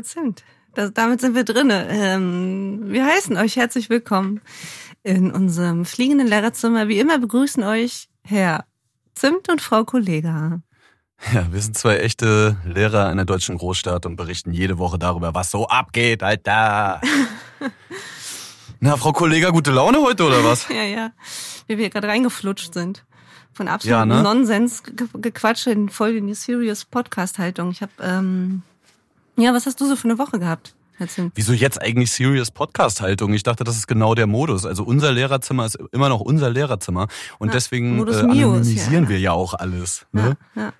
Das stimmt. Das, damit sind wir drinne. Ähm, wir heißen euch herzlich willkommen in unserem fliegenden Lehrerzimmer. Wie immer begrüßen euch Herr Zimt und Frau Kollega. Ja, wir sind zwei echte Lehrer in der deutschen Großstadt und berichten jede Woche darüber, was so abgeht, Alter. Na, Frau Kollega, gute Laune heute oder was? ja, ja. Wie wir gerade reingeflutscht sind. Von absolutem ja, ne? Nonsens gequatscht in voll in die Serious Podcast-Haltung. Ich habe ähm, ja, was hast du so für eine Woche gehabt? Wieso jetzt eigentlich Serious Podcast-Haltung? Ich dachte, das ist genau der Modus. Also unser Lehrerzimmer ist immer noch unser Lehrerzimmer und ja, deswegen äh, anonymisieren ja. wir ja auch alles. Ne? Ja,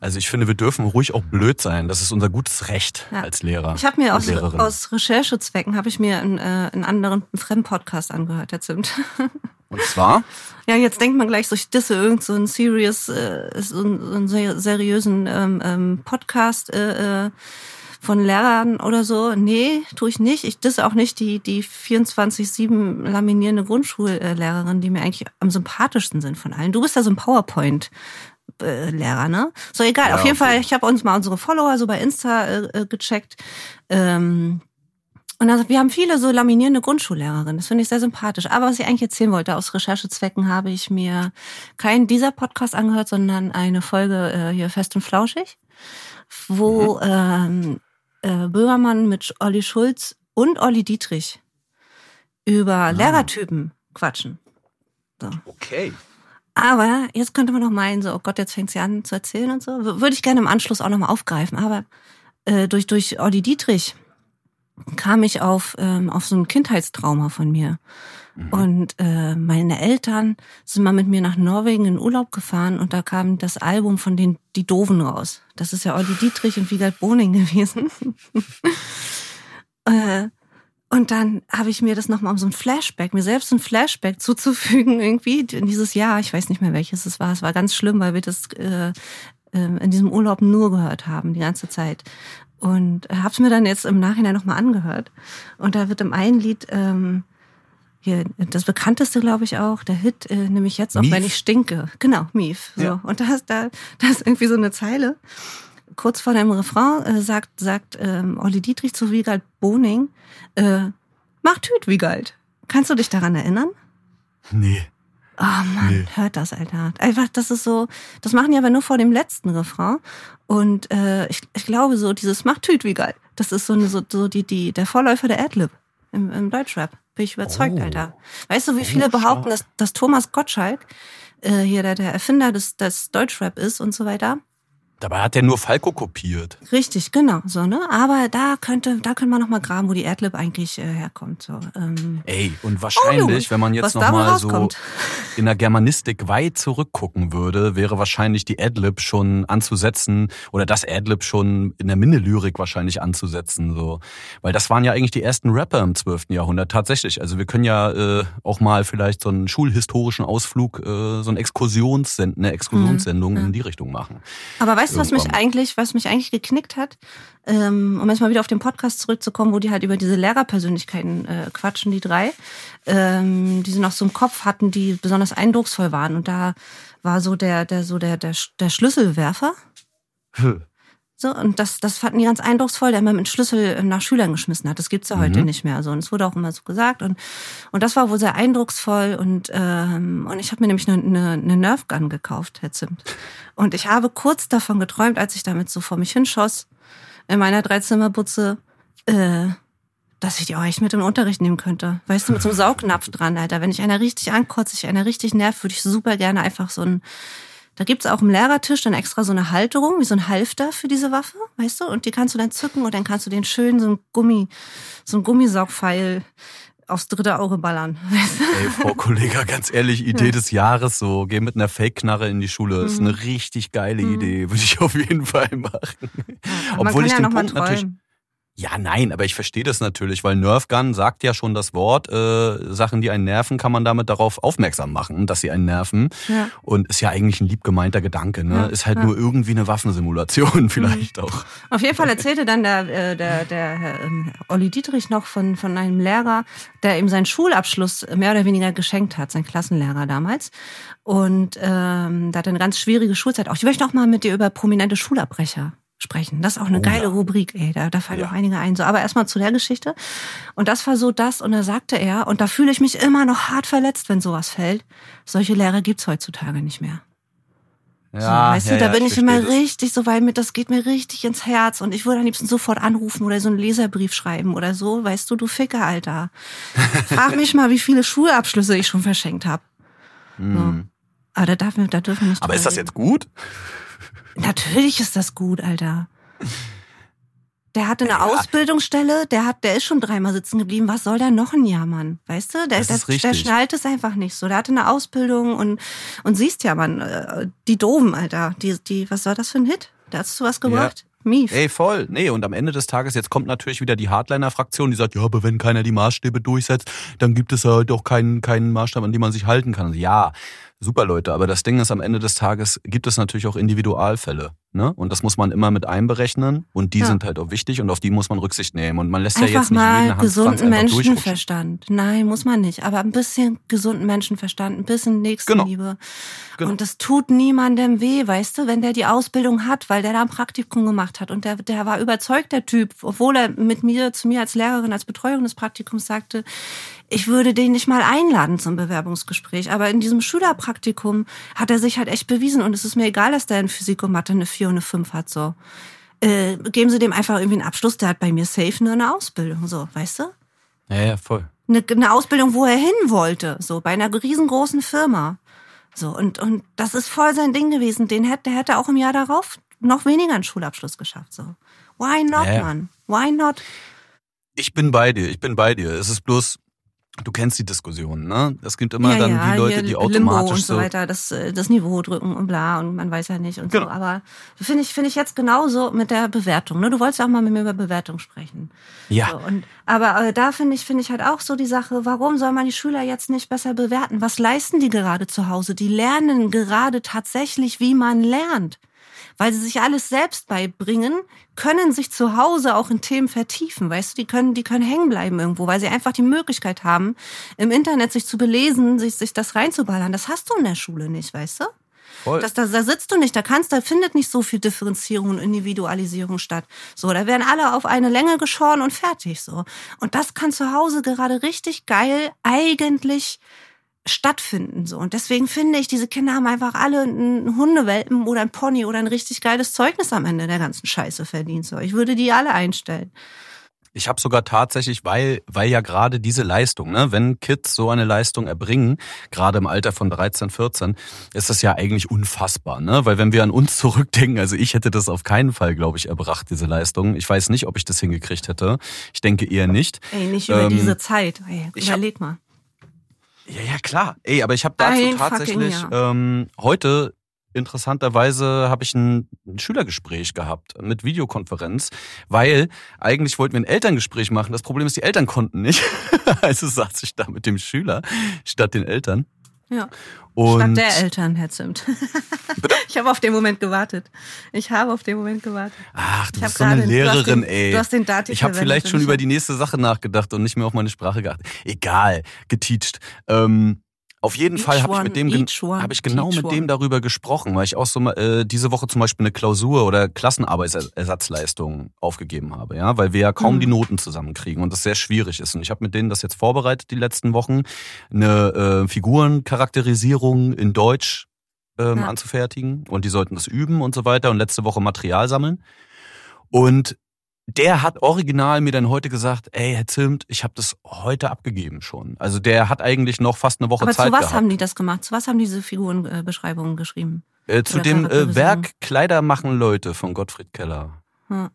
also ich finde, wir dürfen ruhig auch blöd sein. Das ist unser gutes Recht als Lehrer. Ich habe mir aus, aus Recherchezwecken habe ich mir einen, äh, einen anderen einen Fremdpodcast angehört, der Zimt. Und zwar? Ja, jetzt denkt man gleich so, ich disse irgend so einen serious, äh, so einen, seriösen ähm, ähm, Podcast äh, äh, von Lehrern oder so. Nee, tue ich nicht. Ich disse auch nicht die, die 24-7 laminierende Grundschullehrerin, die mir eigentlich am sympathischsten sind von allen. Du bist ja so ein PowerPoint. Lehrer, ne? So egal. Ja, Auf jeden okay. Fall, ich habe uns mal unsere Follower so bei Insta äh, gecheckt. Ähm, und also wir haben viele so laminierende Grundschullehrerinnen. Das finde ich sehr sympathisch. Aber was ich eigentlich erzählen wollte, aus Recherchezwecken habe ich mir keinen dieser Podcast angehört, sondern eine Folge äh, hier Fest und Flauschig, wo mhm. ähm, äh, Böhmermann mit Olli Schulz und Olli Dietrich über ah. Lehrertypen quatschen. So. Okay. Aber jetzt könnte man noch meinen, so, oh Gott, jetzt fängt sie an zu erzählen und so. Würde ich gerne im Anschluss auch nochmal aufgreifen. Aber äh, durch, durch Olli Dietrich kam ich auf, ähm, auf so ein Kindheitstrauma von mir. Mhm. Und äh, meine Eltern sind mal mit mir nach Norwegen in Urlaub gefahren und da kam das Album von den Die Doven raus. Das ist ja Olli Dietrich und Wiegald Boning gewesen. äh, und dann habe ich mir das nochmal um so ein Flashback, mir selbst ein Flashback zuzufügen, irgendwie in dieses Jahr, ich weiß nicht mehr welches es war. Es war ganz schlimm, weil wir das äh, ähm, in diesem Urlaub nur gehört haben, die ganze Zeit. Und habe es mir dann jetzt im Nachhinein nochmal angehört. Und da wird im einen Lied, ähm, hier, das bekannteste, glaube ich, auch, der Hit, äh, nämlich jetzt auch, Mief. wenn ich stinke. Genau, Mief. So. Ja. Und da ist, da, da ist irgendwie so eine Zeile. Kurz vor dem Refrain äh, sagt, sagt ähm, Olli Dietrich zu Wiegald Boning, äh, mach Tüt, Wiegald. Kannst du dich daran erinnern? Nee. Oh Mann, nee. hört das, Alter. Einfach, das ist so, das machen die aber nur vor dem letzten Refrain. Und äh, ich, ich glaube so, dieses macht Tüt wie geil. Das ist so, eine, so, so die, die, der Vorläufer der Adlib im, im Deutschrap. Bin ich überzeugt, oh. Alter. Weißt du, wie viele oh, behaupten, dass, dass Thomas Gottschalk äh, hier der, der Erfinder des, des Deutschrap ist und so weiter? Dabei hat er nur Falco kopiert. Richtig, genau, so ne. Aber da könnte, da könnte man noch mal graben, wo die Adlib eigentlich äh, herkommt. So. Ähm. Ey, und wahrscheinlich, oh, wenn man jetzt noch mal so in der Germanistik weit zurückgucken würde, wäre wahrscheinlich die Adlib schon anzusetzen oder das Adlib schon in der Minnelyrik wahrscheinlich anzusetzen, so, weil das waren ja eigentlich die ersten Rapper im 12. Jahrhundert tatsächlich. Also wir können ja äh, auch mal vielleicht so einen schulhistorischen Ausflug, äh, so eine Exkursionssend eine Exkursionssendung mhm. in die Richtung machen. Aber weißt weißt du, was mich eigentlich, was mich eigentlich geknickt hat? Ähm, um jetzt mal wieder auf den Podcast zurückzukommen, wo die halt über diese Lehrerpersönlichkeiten äh, quatschen, die drei, ähm, die sie noch so im Kopf hatten, die besonders eindrucksvoll waren. Und da war so der, der, so der, der, der Schlüsselwerfer. Hm. So, und das, das fanden die ganz eindrucksvoll, der immer mit Schlüssel nach Schülern geschmissen hat. Das gibt's ja mhm. heute nicht mehr. So, und es wurde auch immer so gesagt. Und, und das war wohl sehr eindrucksvoll. Und, ähm, und ich habe mir nämlich eine, eine, eine Nerf Gun gekauft, Herr Zimt. Und ich habe kurz davon geträumt, als ich damit so vor mich hinschoss, in meiner Dreizimmerbutze, äh, dass ich die auch echt mit in den Unterricht nehmen könnte. Weißt du, mit so einem Saugnapf dran, Alter. Wenn ich einer richtig ankotze, ich einer richtig nervt, würde ich super gerne einfach so ein da gibt's auch im Lehrertisch dann extra so eine Halterung, wie so ein Halfter für diese Waffe, weißt du? Und die kannst du dann zücken und dann kannst du den schön so ein Gummi, so ein Gummisaugpfeil aufs dritte Auge ballern. Ey, Frau Kollega, ganz ehrlich, Idee ja. des Jahres so, geh mit einer Fake-Knarre in die Schule. Mhm. ist eine richtig geile mhm. Idee, würde ich auf jeden Fall machen. Ja, Obwohl ich ja den Punkt natürlich ja, nein, aber ich verstehe das natürlich, weil Nerfgun sagt ja schon das Wort, äh, Sachen, die einen nerven, kann man damit darauf aufmerksam machen, dass sie einen nerven. Ja. Und ist ja eigentlich ein lieb gemeinter Gedanke, ne? Ja, ist halt ja. nur irgendwie eine Waffensimulation vielleicht mhm. auch. Auf jeden Fall erzählte dann der, äh, der, der Herr ähm, Olli Dietrich noch von, von einem Lehrer, der ihm seinen Schulabschluss mehr oder weniger geschenkt hat, sein Klassenlehrer damals. Und ähm, da hat eine ganz schwierige Schulzeit auch. Ich möchte auch mal mit dir über prominente Schulabbrecher sprechen. Das ist auch eine oh, geile ja. Rubrik, ey. Da, da fallen ja. auch einige ein. So, aber erstmal zu der Geschichte. Und das war so das, und da sagte er, und da fühle ich mich immer noch hart verletzt, wenn sowas fällt. Solche Lehrer gibt's heutzutage nicht mehr. Ja, so, weißt ja, du, da bin ich, ich immer richtig so, weil mir das geht mir richtig ins Herz und ich würde am liebsten sofort anrufen oder so einen Leserbrief schreiben oder so, weißt du, du Ficker, Alter. Frag mich mal, wie viele Schulabschlüsse ich schon verschenkt habe. Mm. So. Hm. Aber da, darf, da dürfen wir nicht. Aber ist das jetzt gut? Natürlich ist das gut, Alter. Der hatte eine ja. Ausbildungsstelle, der hat, der ist schon dreimal sitzen geblieben. Was soll der noch ein Jahr, Mann? Weißt du? Der, der, der schnallt es einfach nicht so. Der hatte eine Ausbildung und, und siehst ja, Mann, äh, die Doofen, Alter. Die, die, was soll das für ein Hit? Da hast du was gebracht? Ja. Mief. Ey, voll. Nee, und am Ende des Tages, jetzt kommt natürlich wieder die Hardliner-Fraktion, die sagt, ja, aber wenn keiner die Maßstäbe durchsetzt, dann gibt es halt auch keinen, keinen Maßstab, an dem man sich halten kann. Ja, super Leute, aber das Ding ist, am Ende des Tages gibt es natürlich auch Individualfälle. Ne? Und das muss man immer mit einberechnen und die ja. sind halt auch wichtig und auf die muss man Rücksicht nehmen. Und man lässt einfach ja jetzt nicht mal jeden gesunden Menschenverstand. Nein, muss man nicht. Aber ein bisschen gesunden Menschenverstand, ein bisschen Nächstenliebe. Genau. Genau. Und das tut niemandem weh, weißt du, wenn der die Ausbildung hat, weil der da ein Praktikum gemacht hat. Und der, der war überzeugt, der Typ, obwohl er mit mir, zu mir als Lehrerin, als Betreuung des Praktikums sagte, ich würde den nicht mal einladen zum Bewerbungsgespräch. Aber in diesem Schülerpraktikum hat er sich halt echt bewiesen. Und es ist mir egal, dass der in Physik und Mathe eine 4 und eine 5 hat, so. Äh, geben Sie dem einfach irgendwie einen Abschluss, der hat bei mir safe nur eine Ausbildung, so, weißt du? Ja, ja, voll. Eine, eine Ausbildung, wo er hin wollte, so, bei einer riesengroßen Firma. So, und, und das ist voll sein Ding gewesen. Den hätte, der hätte auch im Jahr darauf noch weniger einen Schulabschluss geschafft, so. Why not, ja, ja. man? Why not? Ich bin bei dir, ich bin bei dir. Es ist bloß, Du kennst die Diskussion, ne? Es gibt immer ja, dann ja, die Leute, die automatisch Limbo und so weiter, das, äh, das Niveau drücken und bla und man weiß ja nicht und genau. so. Aber finde ich, finde ich jetzt genauso mit der Bewertung. Ne? Du wolltest ja auch mal mit mir über Bewertung sprechen. Ja. So, und, aber äh, da finde ich, finde ich halt auch so die Sache, warum soll man die Schüler jetzt nicht besser bewerten? Was leisten die gerade zu Hause? Die lernen gerade tatsächlich, wie man lernt weil sie sich alles selbst beibringen, können sich zu Hause auch in Themen vertiefen, weißt du, die können, die können hängen bleiben irgendwo, weil sie einfach die Möglichkeit haben, im Internet sich zu belesen, sich, sich das reinzuballern. Das hast du in der Schule nicht, weißt du? Voll. Das, da, da sitzt du nicht, da kannst, da findet nicht so viel Differenzierung und Individualisierung statt. So, da werden alle auf eine Länge geschoren und fertig, so. Und das kann zu Hause gerade richtig geil eigentlich stattfinden so und deswegen finde ich, diese Kinder haben einfach alle einen Hundewelpen oder ein Pony oder ein richtig geiles Zeugnis am Ende der ganzen Scheiße verdient so. Ich würde die alle einstellen. Ich habe sogar tatsächlich, weil, weil ja gerade diese Leistung, ne, wenn Kids so eine Leistung erbringen, gerade im Alter von 13, 14, ist das ja eigentlich unfassbar, ne? Weil wenn wir an uns zurückdenken, also ich hätte das auf keinen Fall, glaube ich, erbracht, diese Leistung. Ich weiß nicht, ob ich das hingekriegt hätte. Ich denke eher nicht. Ey, nicht über ähm, diese Zeit. Ey, überleg mal. Ja, ja, klar. Ey, aber ich habe dazu ein tatsächlich ähm, heute interessanterweise habe ich ein Schülergespräch gehabt mit Videokonferenz, weil eigentlich wollten wir ein Elterngespräch machen. Das Problem ist, die Eltern konnten nicht. also saß ich da mit dem Schüler statt den Eltern. Ja. Und Statt der Eltern, Herr Zimt. Ich habe auf den Moment gewartet. Ich habe auf den Moment gewartet. Ach, du ich bist so eine Lehrerin, den, ey. Du hast den Dativ Ich habe vielleicht schon über die nächste Sache nachgedacht und nicht mehr auf meine Sprache geachtet. Egal, geteacht. Ähm, auf jeden each Fall habe ich mit dem habe ich genau mit dem darüber gesprochen, weil ich auch so äh, diese Woche zum Beispiel eine Klausur oder Klassenarbeitsersatzleistung aufgegeben habe, ja, weil wir ja kaum mhm. die Noten zusammenkriegen und das sehr schwierig ist. Und ich habe mit denen das jetzt vorbereitet die letzten Wochen, eine äh, Figurencharakterisierung in Deutsch ähm, ja. anzufertigen und die sollten das üben und so weiter und letzte Woche Material sammeln. Und der hat original mir dann heute gesagt, ey, Herr Zimt, ich habe das heute abgegeben schon. Also der hat eigentlich noch fast eine Woche Aber Zeit zu was gehabt. haben die das gemacht? Zu was haben diese Figurenbeschreibungen geschrieben? Äh, zu dem äh, Werk Kleider machen Leute von Gottfried Keller. Hm.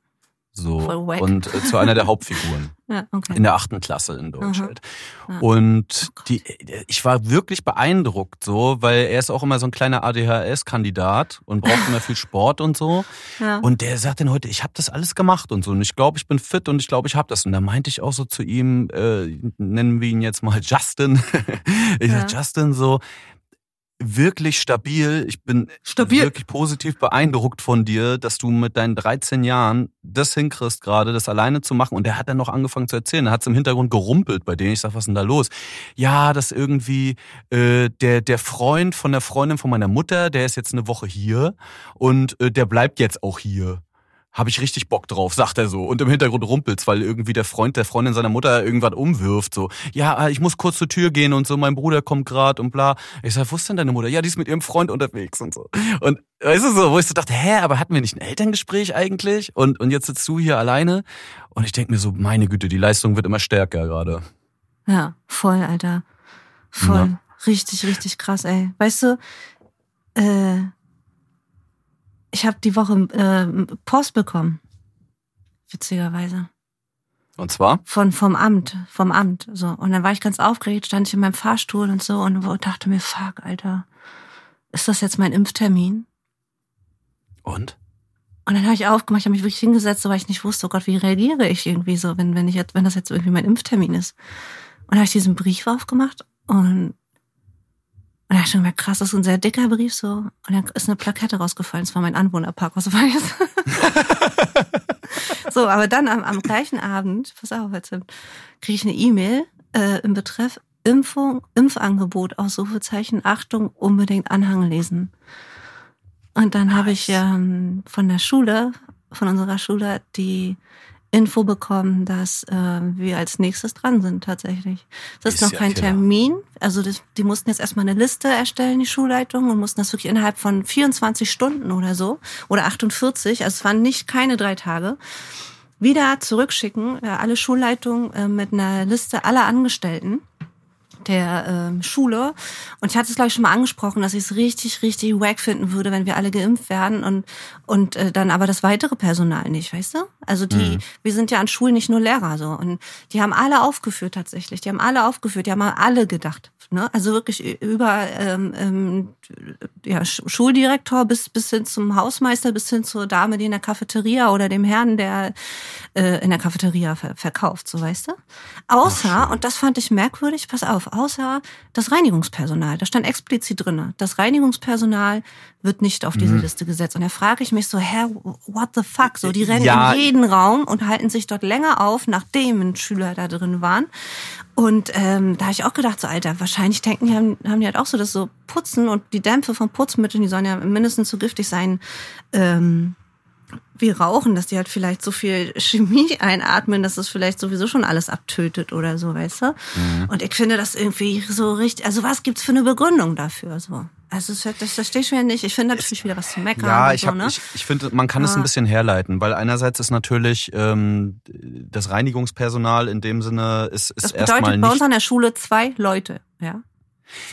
So. Und äh, zu einer der Hauptfiguren. ja, okay. In der achten Klasse in Deutsch halt. Ja. Und oh die, ich war wirklich beeindruckt so, weil er ist auch immer so ein kleiner ADHS-Kandidat und braucht immer viel Sport und so. Ja. Und der sagt dann heute, ich habe das alles gemacht und so. Und ich glaube, ich bin fit und ich glaube, ich habe das. Und da meinte ich auch so zu ihm, äh, nennen wir ihn jetzt mal Justin. ich ja. sag, Justin so, wirklich stabil. Ich bin stabil. wirklich positiv beeindruckt von dir, dass du mit deinen 13 Jahren das hinkriegst, gerade das alleine zu machen. Und er hat dann noch angefangen zu erzählen. Er hat es im Hintergrund gerumpelt bei denen. Ich sag, was ist denn da los? Ja, das irgendwie äh, der der Freund von der Freundin von meiner Mutter, der ist jetzt eine Woche hier und äh, der bleibt jetzt auch hier. Habe ich richtig Bock drauf, sagt er so. Und im Hintergrund rumpelt's, weil irgendwie der Freund der Freundin seiner Mutter irgendwas umwirft. So, ja, ich muss kurz zur Tür gehen und so, mein Bruder kommt grad und bla. Ich sag, wo ist denn deine Mutter? Ja, die ist mit ihrem Freund unterwegs und so. Und weißt du so, wo ich so dachte, hä, aber hatten wir nicht ein Elterngespräch eigentlich? Und, und jetzt sitzt du hier alleine. Und ich denk mir so, meine Güte, die Leistung wird immer stärker gerade. Ja, voll, Alter. Voll. Ja. Richtig, richtig krass, ey. Weißt du, äh, ich habe die Woche äh, Post bekommen. Witzigerweise. Und zwar? Von, vom Amt, vom Amt, so. Und dann war ich ganz aufgeregt, stand ich in meinem Fahrstuhl und so und dachte mir, fuck, Alter, ist das jetzt mein Impftermin? Und? Und dann habe ich aufgemacht, ich habe mich wirklich hingesetzt, so, weil ich nicht wusste, oh Gott, wie reagiere ich irgendwie so, wenn, wenn ich jetzt, wenn das jetzt irgendwie mein Impftermin ist. Und dann habe ich diesen Brief aufgemacht und und da schon gemerkt, krass, das ist ein sehr dicker Brief so. Und dann ist eine Plakette rausgefallen. Es war mein Anwohnerpark, was weiß. so, aber dann am, am gleichen Abend, pass auf, jetzt kriege ich eine E-Mail äh, im Betreff Impfung, Impfangebot, Ausrufezeichen, Achtung, unbedingt Anhang lesen. Und dann nice. habe ich ähm, von der Schule, von unserer Schule, die Info bekommen, dass äh, wir als nächstes dran sind tatsächlich. Das ist, ist noch kein klar. Termin. Also das, die mussten jetzt erstmal eine Liste erstellen, die Schulleitung, und mussten das wirklich innerhalb von 24 Stunden oder so oder 48, also es waren nicht keine drei Tage, wieder zurückschicken, äh, alle Schulleitungen äh, mit einer Liste aller Angestellten der ähm, Schule. Und ich hatte es, glaube ich, schon mal angesprochen, dass ich es richtig, richtig wack finden würde, wenn wir alle geimpft werden und, und äh, dann aber das weitere Personal nicht, weißt du? Also die, mhm. wir sind ja an Schulen nicht nur Lehrer so. Und die haben alle aufgeführt tatsächlich. Die haben alle aufgeführt, die haben alle gedacht. Ne? Also wirklich über ähm, ähm, ja, Schuldirektor bis, bis hin zum Hausmeister, bis hin zur Dame, die in der Cafeteria oder dem Herrn, der äh, in der Cafeteria ver verkauft, so weißt du? Außer, und das fand ich merkwürdig, pass auf, außer das Reinigungspersonal. Da stand explizit drinne. Das Reinigungspersonal wird nicht auf diese mhm. Liste gesetzt. Und da frage ich mich so, hä, what the fuck? So, die rennen ja. in jeden Raum und halten sich dort länger auf, nachdem ein Schüler da drin waren. Und ähm, da habe ich auch gedacht, so Alter, wahrscheinlich denken die, haben, haben die halt auch so, dass so Putzen und die Dämpfe von Putzmitteln, die sollen ja mindestens so giftig sein, ähm, wie Rauchen, dass die halt vielleicht so viel Chemie einatmen, dass das vielleicht sowieso schon alles abtötet oder so, weißt du? Mhm. Und ich finde das irgendwie so richtig, also was gibt's für eine Begründung dafür, so? Also das, das verstehe ich wieder nicht. Ich finde natürlich wieder was zu meckern. Ja, ich, so, ne? ich, ich finde, man kann ja. es ein bisschen herleiten, weil einerseits ist natürlich ähm, das Reinigungspersonal in dem Sinne ist, ist. Das bedeutet bei uns an der Schule zwei Leute, ja?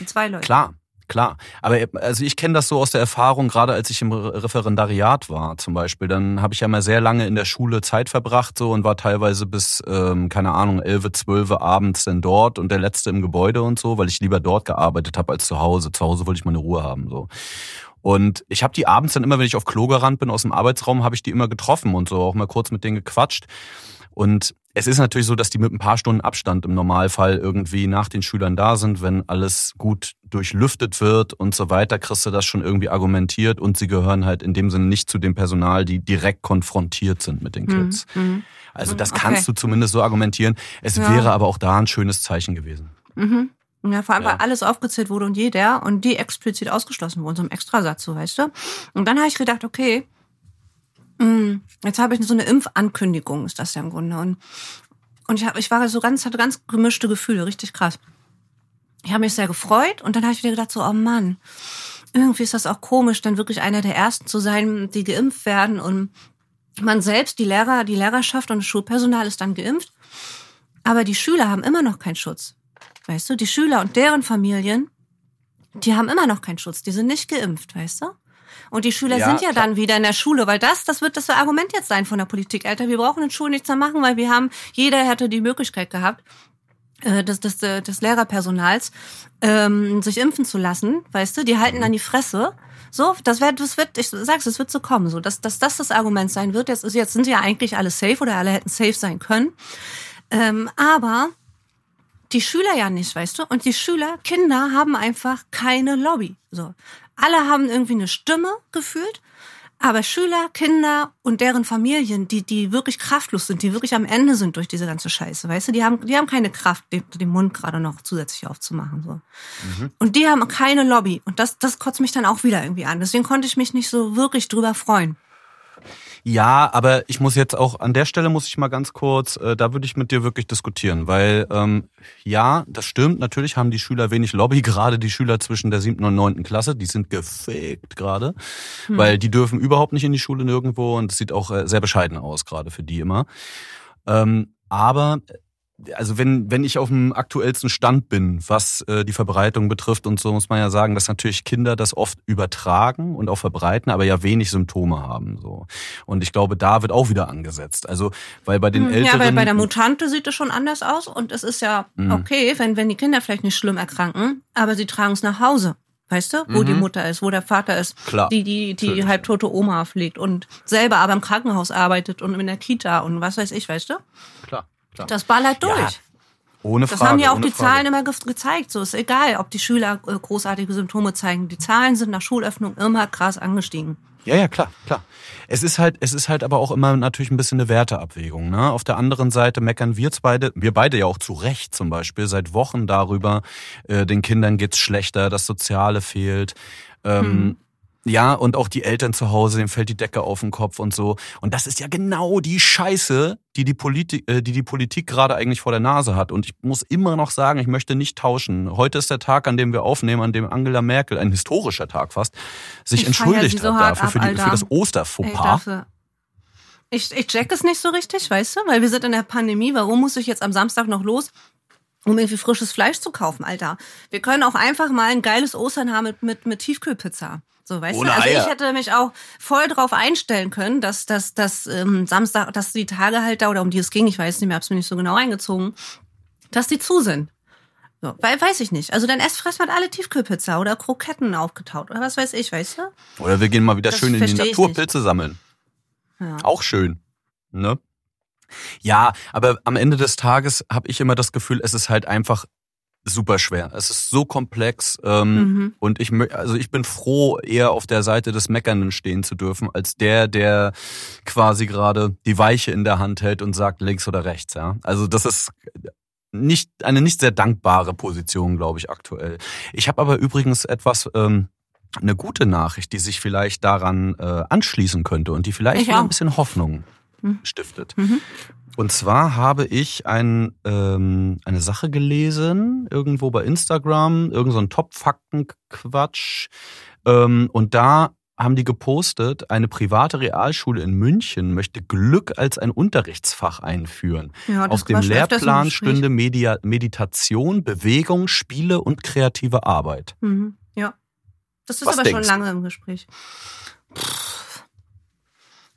Zwei Leute. Klar, Klar, aber also ich kenne das so aus der Erfahrung, gerade als ich im Referendariat war zum Beispiel, dann habe ich ja mal sehr lange in der Schule Zeit verbracht so und war teilweise bis, ähm, keine Ahnung, elf, zwölf abends dann dort und der letzte im Gebäude und so, weil ich lieber dort gearbeitet habe als zu Hause. Zu Hause wollte ich meine Ruhe haben so. Und ich habe die abends dann immer, wenn ich auf Klo gerannt bin aus dem Arbeitsraum, habe ich die immer getroffen und so auch mal kurz mit denen gequatscht. Und es ist natürlich so, dass die mit ein paar Stunden Abstand im Normalfall irgendwie nach den Schülern da sind, wenn alles gut durchlüftet wird und so weiter, kriegst du das schon irgendwie argumentiert und sie gehören halt in dem Sinne nicht zu dem Personal, die direkt konfrontiert sind mit den mhm, Kids. Mhm. Also das okay. kannst du zumindest so argumentieren. Es ja. wäre aber auch da ein schönes Zeichen gewesen. Mhm. Ja, vor allem, ja. weil alles aufgezählt wurde und jeder und die explizit ausgeschlossen wurden, so im Extrasatz, so weißt du. Und dann habe ich gedacht, okay, jetzt habe ich so eine Impfankündigung, ist das ja im Grunde. Und, und ich, hab, ich war so ganz, hatte ganz gemischte Gefühle, richtig krass. Ich habe mich sehr gefreut und dann habe ich wieder gedacht, so, oh Mann, irgendwie ist das auch komisch, dann wirklich einer der Ersten zu sein, die geimpft werden und man selbst, die Lehrer, die Lehrerschaft und das Schulpersonal ist dann geimpft. Aber die Schüler haben immer noch keinen Schutz. Weißt du, die Schüler und deren Familien, die haben immer noch keinen Schutz. Die sind nicht geimpft, weißt du? Und die Schüler ja, sind ja klar. dann wieder in der Schule, weil das, das wird das Argument jetzt sein von der Politik. Alter, wir brauchen in Schulen nichts mehr machen, weil wir haben, jeder hätte die Möglichkeit gehabt, äh, des, des, des Lehrerpersonals ähm, sich impfen zu lassen, weißt du, die halten mhm. dann die Fresse. So, das wird, das wird, ich sag's, es wird so kommen, so, dass, dass das das Argument sein wird. Jetzt, jetzt sind sie ja eigentlich alle safe oder alle hätten safe sein können. Ähm, aber die Schüler ja nicht, weißt du? Und die Schüler, Kinder haben einfach keine Lobby. So. Alle haben irgendwie eine Stimme gefühlt. Aber Schüler, Kinder und deren Familien, die, die wirklich kraftlos sind, die wirklich am Ende sind durch diese ganze Scheiße, weißt du, die haben, die haben keine Kraft, den, den Mund gerade noch zusätzlich aufzumachen, so. Mhm. Und die haben keine Lobby. Und das, das kotzt mich dann auch wieder irgendwie an. Deswegen konnte ich mich nicht so wirklich drüber freuen. Ja, aber ich muss jetzt auch an der Stelle muss ich mal ganz kurz, äh, da würde ich mit dir wirklich diskutieren, weil ähm, ja, das stimmt. Natürlich haben die Schüler wenig Lobby, gerade die Schüler zwischen der siebten und neunten Klasse, die sind gefickt gerade, hm. weil die dürfen überhaupt nicht in die Schule nirgendwo und es sieht auch äh, sehr bescheiden aus gerade für die immer. Ähm, aber also wenn, wenn ich auf dem aktuellsten Stand bin, was äh, die Verbreitung betrifft und so, muss man ja sagen, dass natürlich Kinder das oft übertragen und auch verbreiten, aber ja wenig Symptome haben. So. Und ich glaube, da wird auch wieder angesetzt. Also, weil bei den hm, Älteren... Ja, weil bei der Mutante sieht es schon anders aus und es ist ja mhm. okay, wenn, wenn die Kinder vielleicht nicht schlimm erkranken, aber sie tragen es nach Hause. Weißt du, wo mhm. die Mutter ist, wo der Vater ist, Klar. die die die halbtote Oma pflegt und selber aber im Krankenhaus arbeitet und in der Kita und was weiß ich, weißt du? Klar. Klar. Das ballert durch. Ja, ohne Frage. Das haben ja auch die Frage. Zahlen immer ge gezeigt. So ist egal, ob die Schüler äh, großartige Symptome zeigen. Die Zahlen sind nach Schulöffnung immer krass angestiegen. Ja, ja, klar, klar. Es ist halt, es ist halt aber auch immer natürlich ein bisschen eine Werteabwägung. Ne? Auf der anderen Seite meckern wir beide, wir beide ja auch zu Recht zum Beispiel seit Wochen darüber, äh, den Kindern geht's schlechter, das Soziale fehlt. Ähm, hm. Ja, und auch die Eltern zu Hause, dem fällt die Decke auf den Kopf und so. Und das ist ja genau die Scheiße, die die Politik, äh, die die Politik gerade eigentlich vor der Nase hat. Und ich muss immer noch sagen, ich möchte nicht tauschen. Heute ist der Tag, an dem wir aufnehmen, an dem Angela Merkel, ein historischer Tag fast, sich ich entschuldigt so hat dafür, ab, für, die, für das Osterfauxpas. Ich, ich check es nicht so richtig, weißt du? Weil wir sind in der Pandemie. Warum muss ich jetzt am Samstag noch los? um irgendwie frisches Fleisch zu kaufen, Alter. Wir können auch einfach mal ein geiles Ostern haben mit, mit, mit Tiefkühlpizza. So, weißt Ohne du? Also Eier. ich hätte mich auch voll drauf einstellen können, dass, dass, dass ähm, Samstag, dass die Tage halt da, oder um die es ging, ich weiß nicht mehr, hab's mir nicht so genau eingezogen, dass die zu sind. So, weil weiß ich nicht. Also dann esst halt alle Tiefkühlpizza oder Kroketten aufgetaut oder was weiß ich, weißt du? Oder wir gehen mal wieder das schön in die Natur Pilze sammeln. Ja. Auch schön. Ne? Ja, aber am Ende des Tages habe ich immer das Gefühl, es ist halt einfach super schwer. Es ist so komplex ähm, mhm. und ich also ich bin froh, eher auf der Seite des Meckernden stehen zu dürfen, als der, der quasi gerade die Weiche in der Hand hält und sagt links oder rechts. Ja, also das ist nicht eine nicht sehr dankbare Position, glaube ich aktuell. Ich habe aber übrigens etwas. Ähm, eine gute Nachricht, die sich vielleicht daran äh, anschließen könnte und die vielleicht ein bisschen Hoffnung. Stiftet. Mhm. Und zwar habe ich ein, ähm, eine Sache gelesen, irgendwo bei Instagram, irgend so ein Top-Fakten-Quatsch. Ähm, und da haben die gepostet, eine private Realschule in München möchte Glück als ein Unterrichtsfach einführen. Ja, Auf dem Lehrplan stünde Media Meditation, Bewegung, Spiele und kreative Arbeit. Mhm. Ja. Das ist Was aber schon lange im Gespräch.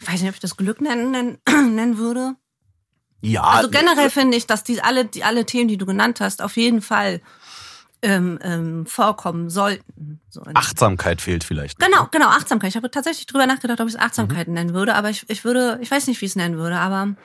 Ich weiß nicht, ob ich das Glück nennen, nennen, nennen würde. Ja. Also generell finde ich, dass die alle, die alle Themen, die du genannt hast, auf jeden Fall ähm, ähm, vorkommen sollten. So Achtsamkeit fehlt vielleicht. Genau, genau, Achtsamkeit. Ich habe tatsächlich drüber nachgedacht, ob ich es Achtsamkeit mhm. nennen würde, aber ich, ich würde, ich weiß nicht, wie ich es nennen würde, aber.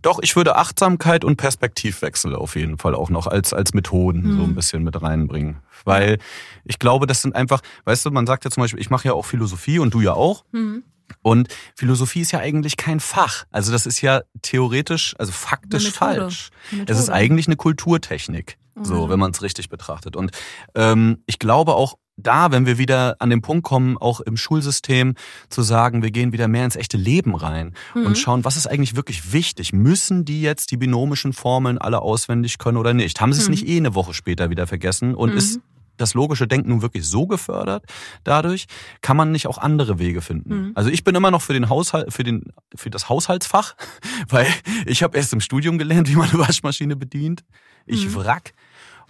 Doch, ich würde Achtsamkeit und Perspektivwechsel auf jeden Fall auch noch als, als Methoden mhm. so ein bisschen mit reinbringen. Weil ich glaube, das sind einfach, weißt du, man sagt ja zum Beispiel, ich mache ja auch Philosophie und du ja auch. Mhm. Und Philosophie ist ja eigentlich kein Fach. Also das ist ja theoretisch, also faktisch falsch. Es ist eigentlich eine Kulturtechnik, mhm. so wenn man es richtig betrachtet. Und ähm, ich glaube auch da, wenn wir wieder an den Punkt kommen, auch im Schulsystem zu sagen, wir gehen wieder mehr ins echte Leben rein mhm. und schauen, was ist eigentlich wirklich wichtig? Müssen die jetzt die binomischen Formeln alle auswendig können oder nicht? Haben sie es mhm. nicht eh eine Woche später wieder vergessen und ist mhm das logische Denken nun wirklich so gefördert dadurch, kann man nicht auch andere Wege finden. Mhm. Also ich bin immer noch für den Haushalt, für den, für das Haushaltsfach, weil ich habe erst im Studium gelernt, wie man eine Waschmaschine bedient. Ich mhm. wrack.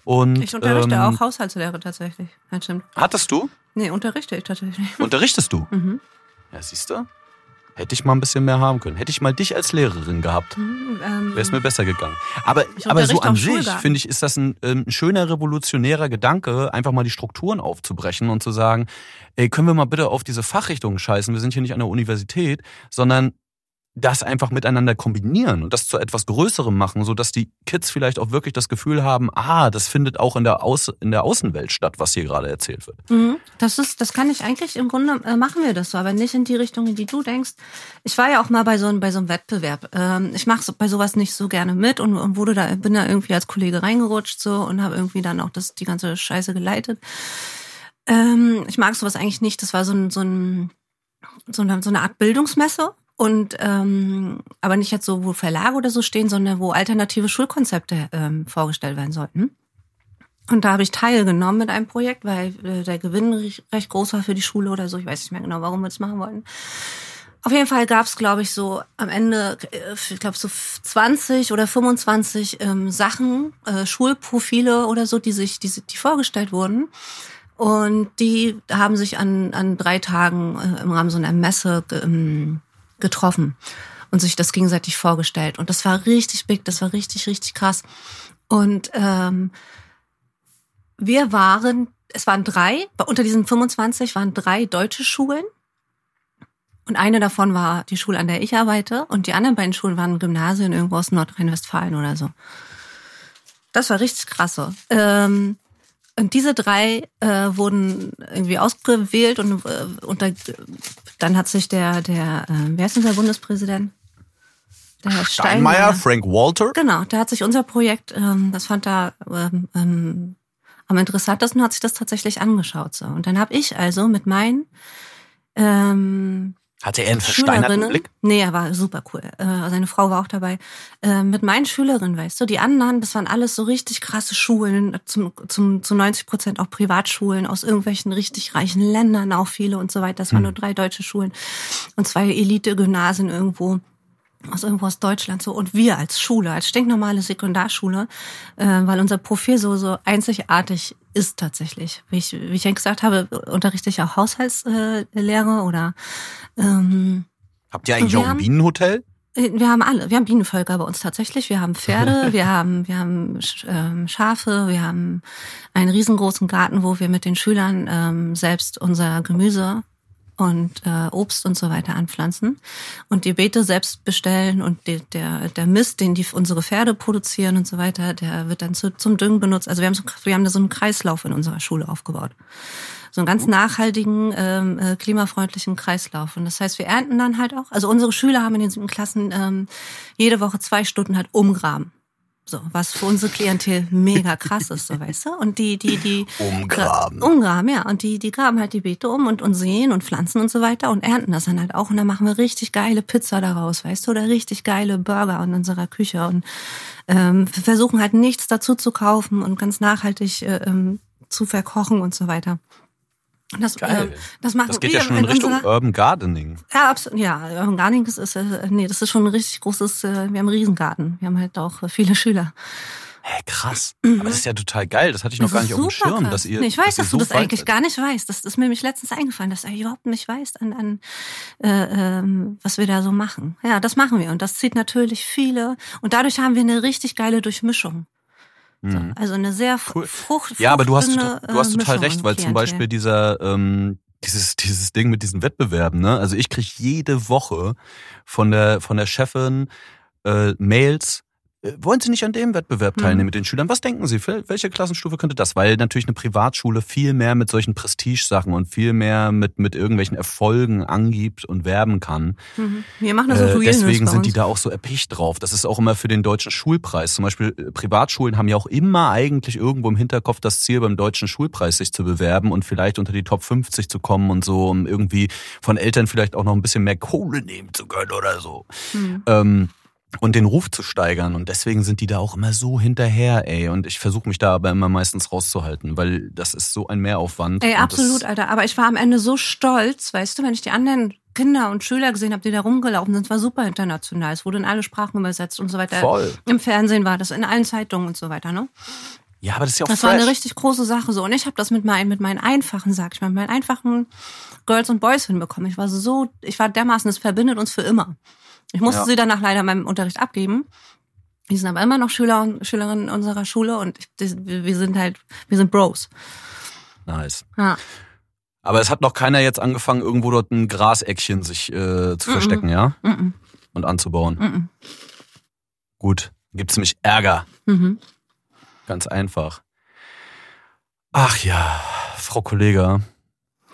Und, ich unterrichte ähm, auch Haushaltslehre tatsächlich. Ja, stimmt. Hattest du? Nee, unterrichte ich tatsächlich. Unterrichtest du? Mhm. Ja, siehst du? Hätte ich mal ein bisschen mehr haben können. Hätte ich mal dich als Lehrerin gehabt, hm, ähm, wäre es mir besser gegangen. Aber, aber so an sich, finde ich, ist das ein, ähm, ein schöner revolutionärer Gedanke, einfach mal die Strukturen aufzubrechen und zu sagen, ey, können wir mal bitte auf diese Fachrichtungen scheißen? Wir sind hier nicht an der Universität, sondern das einfach miteinander kombinieren und das zu etwas Größerem machen, so dass die Kids vielleicht auch wirklich das Gefühl haben, ah, das findet auch in der, Auß in der Außenwelt statt, was hier gerade erzählt wird. Mhm. Das ist, das kann ich eigentlich im Grunde äh, machen wir das so, aber nicht in die Richtung, in die du denkst. Ich war ja auch mal bei so, einem bei so einem Wettbewerb. Ähm, ich mache so, bei sowas nicht so gerne mit und, und wurde da, bin da irgendwie als Kollege reingerutscht so und habe irgendwie dann auch das, die ganze Scheiße geleitet. Ähm, ich mag sowas eigentlich nicht. Das war so ein, so ein, so eine Art Bildungsmesse Und ähm, aber nicht jetzt so, wo Verlage oder so stehen, sondern wo alternative Schulkonzepte ähm, vorgestellt werden sollten. Und da habe ich teilgenommen mit einem Projekt, weil äh, der Gewinn recht groß war für die Schule oder so. Ich weiß nicht mehr genau, warum wir das machen wollten. Auf jeden Fall gab es, glaube ich, so am Ende, äh, ich glaube so 20 oder 25 ähm, Sachen, äh, Schulprofile oder so, die sich, die, die vorgestellt wurden. Und die haben sich an, an drei Tagen äh, im Rahmen so einer Messe ähm, getroffen und sich das gegenseitig vorgestellt. Und das war richtig big, das war richtig, richtig krass. Und ähm, wir waren, es waren drei, unter diesen 25 waren drei deutsche Schulen. Und eine davon war die Schule, an der ich arbeite. Und die anderen beiden Schulen waren Gymnasien irgendwo aus Nordrhein-Westfalen oder so. Das war richtig krasse. Ähm, und diese drei äh, wurden irgendwie ausgewählt und, äh, da, dann hat sich der, der, äh, wer ist unser Bundespräsident? Der Herr Steinmeier, Steinmeier, Frank Walter. Genau, der hat sich unser Projekt, ähm, das fand er ähm, ähm, am interessantesten hat sich das tatsächlich angeschaut. So. Und dann habe ich also mit meinen ähm, hatte er einen versteinerten Blick? Nee, er war super cool. Äh, seine Frau war auch dabei. Äh, mit meinen Schülerinnen, weißt du, die anderen, das waren alles so richtig krasse Schulen, zum, zum, zu 90 Prozent auch Privatschulen aus irgendwelchen richtig reichen Ländern, auch viele und so weiter. Das waren hm. nur drei deutsche Schulen und zwei Elite-Gymnasien irgendwo aus irgendwo aus Deutschland so und wir als Schule, als stinknormale Sekundarschule, äh, weil unser Profil so so einzigartig ist tatsächlich. Wie ich, wie ich ja gesagt habe, unterrichte ich auch Haushaltslehre oder ähm, Habt ihr eigentlich auch ein Bienenhotel? Äh, wir haben alle, wir haben Bienenvölker bei uns tatsächlich. Wir haben Pferde, wir haben, wir haben ähm, Schafe, wir haben einen riesengroßen Garten, wo wir mit den Schülern ähm, selbst unser Gemüse und äh, Obst und so weiter anpflanzen und die Beete selbst bestellen und die, der, der Mist, den die unsere Pferde produzieren und so weiter, der wird dann zu, zum Düngen benutzt. Also wir haben, so, wir haben da so einen Kreislauf in unserer Schule aufgebaut. So einen ganz nachhaltigen, ähm, äh, klimafreundlichen Kreislauf. Und das heißt, wir ernten dann halt auch. Also unsere Schüler haben in den siebten Klassen ähm, jede Woche zwei Stunden halt umgraben. So, was für unsere Klientel mega krass ist, so weißt du? Und die, die, die umgraben. Umgraben, ja. Und die, die graben halt die Beete um und, und sehen und pflanzen und so weiter und ernten das dann halt auch. Und dann machen wir richtig geile Pizza daraus, weißt du, oder richtig geile Burger in unserer Küche und ähm, versuchen halt nichts dazu zu kaufen und ganz nachhaltig äh, ähm, zu verkochen und so weiter. Das, Geil. Äh, das, machen das geht ja schon in Richtung unserer, Urban Gardening. Ja, absolut. Ja, Urban Gardening ist, ist äh, nee, das ist schon ein richtig großes. Äh, wir haben einen Riesengarten. Wir haben halt auch viele Schüler. Hä, krass. Mhm. Aber das ist ja total geil. Das hatte ich noch gar nicht auf dem Schirm, krass. dass ihr. Nee, ich weiß, dass, dass du das eigentlich gar nicht weißt. Das ist mir nämlich letztens eingefallen, dass du überhaupt nicht weißt, an, an äh, ähm, was wir da so machen. Ja, das machen wir und das zieht natürlich viele und dadurch haben wir eine richtig geile Durchmischung. So, mhm. also eine sehr cool. frucht, Ja, aber du hast, du hast total recht, weil zum Beispiel dieser ähm, dieses dieses Ding mit diesen Wettbewerben, ne? Also ich krieg jede Woche von der von der Chefin äh, Mails äh, wollen Sie nicht an dem Wettbewerb hm. teilnehmen mhm. mit den Schülern? Was denken Sie? Welche Klassenstufe könnte das? Weil natürlich eine Privatschule viel mehr mit solchen Prestigesachen und viel mehr mit, mit irgendwelchen Erfolgen angibt und werben kann. Mhm. Wir machen das äh, Deswegen sind die da auch so erpicht drauf. Das ist auch immer für den deutschen Schulpreis. Zum Beispiel äh, Privatschulen haben ja auch immer eigentlich irgendwo im Hinterkopf das Ziel, beim deutschen Schulpreis sich zu bewerben und vielleicht unter die Top 50 zu kommen und so, um irgendwie von Eltern vielleicht auch noch ein bisschen mehr Kohle nehmen zu können oder so. Mhm. Ähm, und den Ruf zu steigern. Und deswegen sind die da auch immer so hinterher, ey. Und ich versuche mich da aber immer meistens rauszuhalten, weil das ist so ein Mehraufwand. Ey, absolut, Alter. Aber ich war am Ende so stolz, weißt du, wenn ich die anderen Kinder und Schüler gesehen habe, die da rumgelaufen sind, es war super international. Es wurde in alle Sprachen übersetzt und so weiter. Voll. Im Fernsehen war das, in allen Zeitungen und so weiter, ne? Ja, aber das ist ja auch Das fresh. war eine richtig große Sache so. Und ich habe das mit meinen, mit meinen einfachen, sag ich mal, mit meinen einfachen Girls und Boys hinbekommen. Ich war so, ich war dermaßen, es verbindet uns für immer. Ich musste ja. sie danach leider meinem Unterricht abgeben. Die sind aber immer noch Schüler und Schülerinnen unserer Schule und ich, wir sind halt, wir sind Bros. Nice. Ja. Aber es hat noch keiner jetzt angefangen, irgendwo dort ein Graseckchen sich äh, zu mm -mm. verstecken, ja? Mm und anzubauen. Gut, gibt's nämlich Ärger. Mhm. Ganz einfach. Ach ja, Frau Kollega.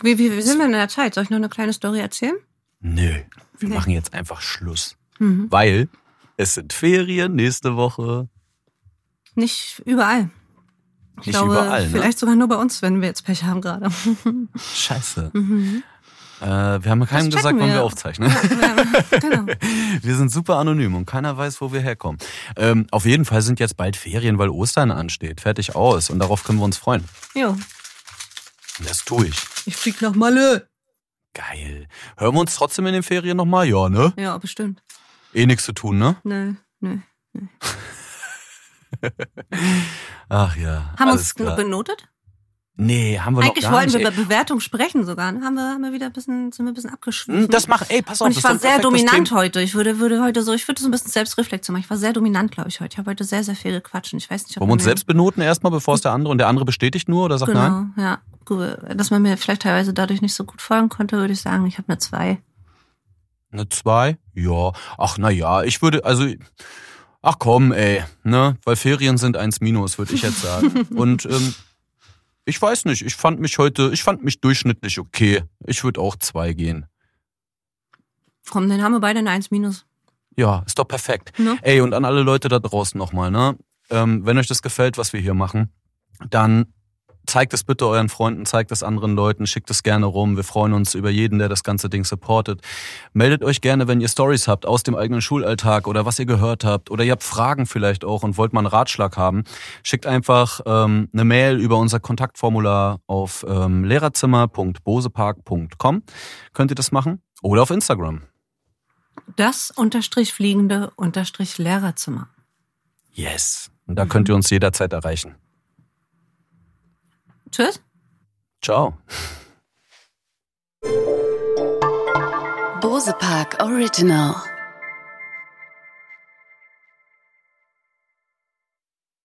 Wie, wie, wie sind wir in der Zeit? Soll ich noch eine kleine Story erzählen? Nö wir okay. machen jetzt einfach Schluss. Mhm. Weil es sind Ferien nächste Woche. Nicht überall. Ich Nicht glaube, überall. Ne? Vielleicht sogar nur bei uns, wenn wir jetzt Pech haben gerade. Scheiße. Mhm. Äh, wir haben keinem gesagt, wann wir, wir aufzeichnen. Ja, genau. wir sind super anonym und keiner weiß, wo wir herkommen. Ähm, auf jeden Fall sind jetzt bald Ferien, weil Ostern ansteht. Fertig aus. Und darauf können wir uns freuen. Jo. Das tue ich. Ich flieg nach Malle. Geil. Hören wir uns trotzdem in den Ferien nochmal? Ja, ne? Ja, bestimmt. Eh nichts zu tun, ne? Nö, nö, nö. Ach ja. Haben wir uns benotet? Nee, haben wir Eigentlich noch gar wollten wir über Bewertung sprechen sogar. Haben wir, haben wir wieder ein bisschen, sind wir ein bisschen abgeschwiffen. Hm, das macht, ey, pass auf. Und ich war sehr dominant heute. Ich würde, würde heute so, ich würde so ein bisschen Selbstreflexion machen. Ich war sehr dominant, glaube ich, heute. Ich habe heute sehr, sehr viel gequatscht. Ich weiß nicht, ob Wollen wir uns selbst benoten erstmal, bevor es der andere und der andere bestätigt nur oder sagt genau, nein? Genau, ja. Gut, dass man mir vielleicht teilweise dadurch nicht so gut folgen konnte, würde ich sagen, ich habe eine zwei. Eine zwei? Ja. Ach, na ja, ich würde, also, ach komm, ey, ne? Weil Ferien sind eins minus, würde ich jetzt sagen. und, ähm, ich weiß nicht, ich fand mich heute, ich fand mich durchschnittlich okay. Ich würde auch zwei gehen. Komm, dann haben wir beide eine 1 minus. Ja, ist doch perfekt. Ne? Ey, und an alle Leute da draußen nochmal, ne? Ähm, wenn euch das gefällt, was wir hier machen, dann zeigt es bitte euren Freunden, zeigt es anderen Leuten, schickt es gerne rum. Wir freuen uns über jeden, der das ganze Ding supportet. Meldet euch gerne, wenn ihr Stories habt aus dem eigenen Schulalltag oder was ihr gehört habt oder ihr habt Fragen vielleicht auch und wollt mal einen Ratschlag haben. Schickt einfach ähm, eine Mail über unser Kontaktformular auf ähm, lehrerzimmer.bosepark.com. Könnt ihr das machen? Oder auf Instagram. Das unterstrich fliegende unterstrich Lehrerzimmer. Yes. Und da könnt ihr uns jederzeit erreichen. Tschüss. Ciao. Bose Park Original.